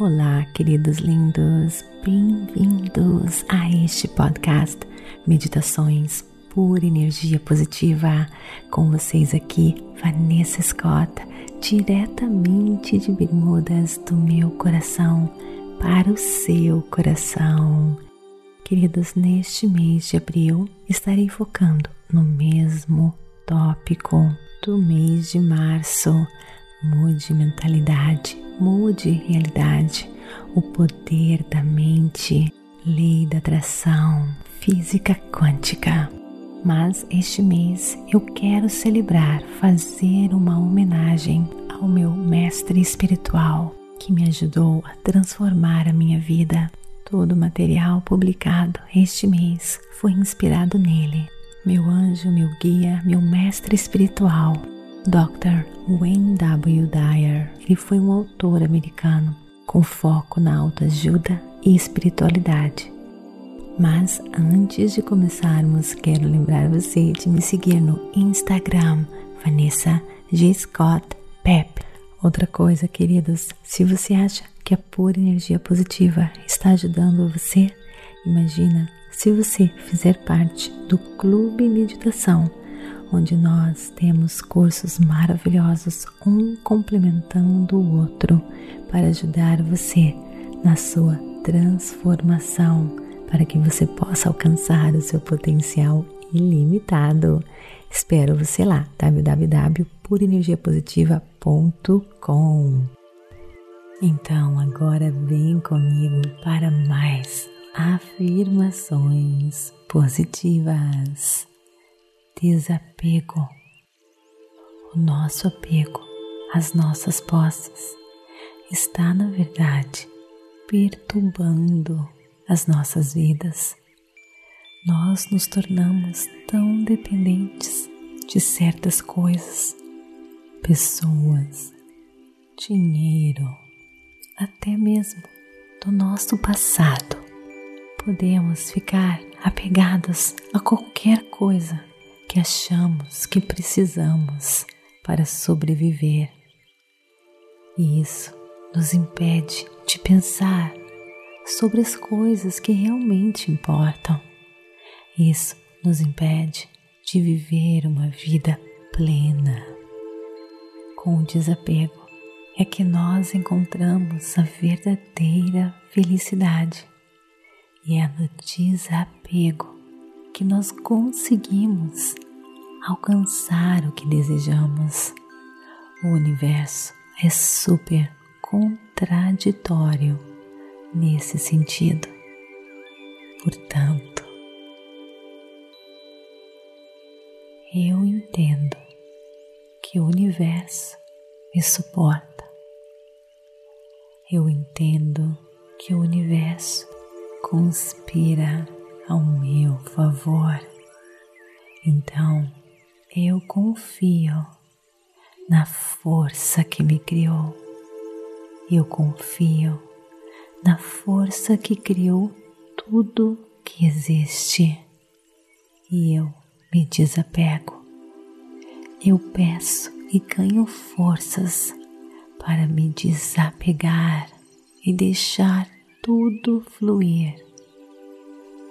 Olá, queridos lindos, bem-vindos a este podcast Meditações por Energia Positiva. Com vocês aqui, Vanessa Scott, diretamente de Bermudas do meu coração para o seu coração. Queridos, neste mês de abril estarei focando no mesmo tópico do mês de março. Mude mentalidade Mude realidade, o poder da mente, lei da atração, física quântica. Mas este mês eu quero celebrar, fazer uma homenagem ao meu mestre espiritual que me ajudou a transformar a minha vida. Todo o material publicado este mês foi inspirado nele. Meu anjo, meu guia, meu mestre espiritual Dr. Wayne W. Dyer. Ele foi um autor americano com foco na autoajuda e espiritualidade. Mas antes de começarmos, quero lembrar você de me seguir no Instagram, Vanessa G. Scott Pep. Outra coisa, queridos, se você acha que a pura energia positiva está ajudando você, imagina se você fizer parte do Clube Meditação onde nós temos cursos maravilhosos, um complementando o outro, para ajudar você na sua transformação, para que você possa alcançar o seu potencial ilimitado. Espero você lá, www.purenergiapositiva.com. Então, agora vem comigo para mais afirmações positivas desapego. O nosso apego às nossas posses está, na verdade, perturbando as nossas vidas. Nós nos tornamos tão dependentes de certas coisas, pessoas, dinheiro, até mesmo do nosso passado. Podemos ficar apegados a qualquer coisa que achamos que precisamos para sobreviver. E isso nos impede de pensar sobre as coisas que realmente importam. Isso nos impede de viver uma vida plena. Com o desapego é que nós encontramos a verdadeira felicidade. E é no desapego que nós conseguimos alcançar o que desejamos. O universo é super contraditório nesse sentido. Portanto, eu entendo que o universo me suporta. Eu entendo que o universo conspira ao meu favor. Então eu confio na força que me criou. Eu confio na força que criou tudo que existe. E eu me desapego. Eu peço e ganho forças para me desapegar e deixar tudo fluir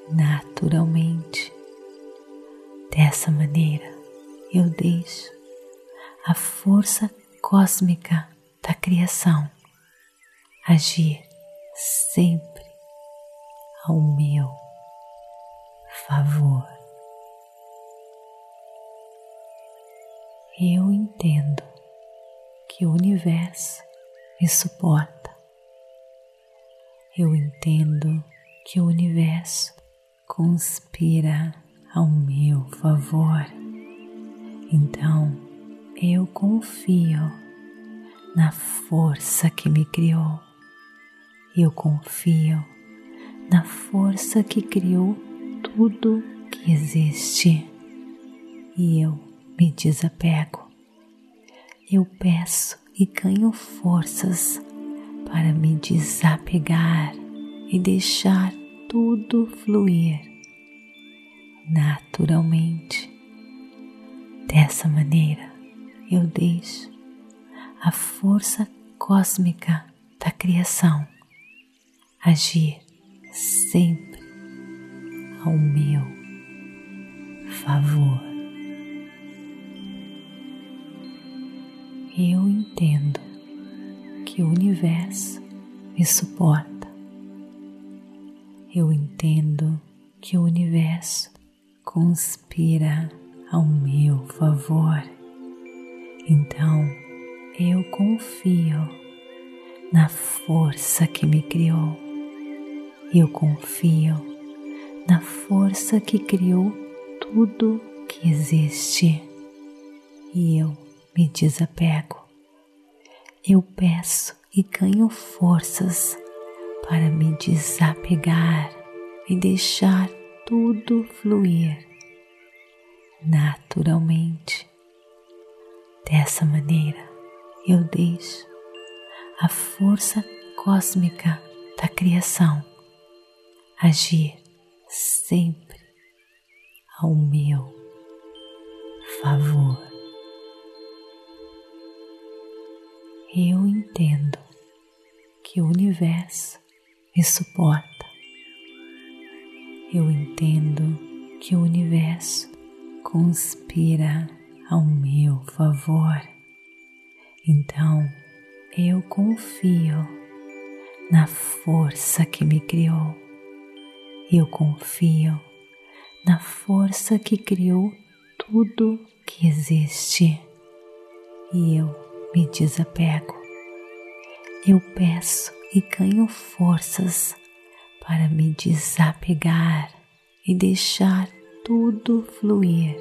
naturalmente. Dessa maneira, eu deixo a força cósmica da criação agir sempre ao meu favor. Eu entendo que o universo me suporta. Eu entendo que o universo conspira ao meu favor. Então eu confio na força que me criou. Eu confio na força que criou tudo que existe. E eu me desapego. Eu peço e ganho forças para me desapegar e deixar tudo fluir naturalmente. Dessa maneira, eu deixo a força cósmica da criação agir sempre ao meu favor. Eu entendo que o universo me suporta. Eu entendo que o universo conspira ao meu favor. Então eu confio na força que me criou. Eu confio na força que criou tudo que existe. E eu me desapego. Eu peço e ganho forças para me desapegar e deixar tudo fluir naturalmente. Dessa maneira, eu deixo a força cósmica da criação agir sempre ao meu favor. Eu entendo que o universo me suporta. Eu entendo que o universo conspira ao meu favor. Então eu confio na força que me criou. Eu confio na força que criou tudo que existe. E eu me desapego. Eu peço e ganho forças para me desapegar e deixar tudo fluir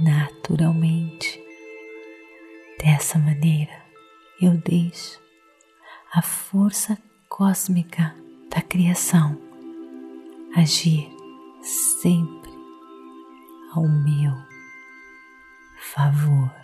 naturalmente. Dessa maneira, eu deixo a força cósmica da criação agir sempre ao meu favor.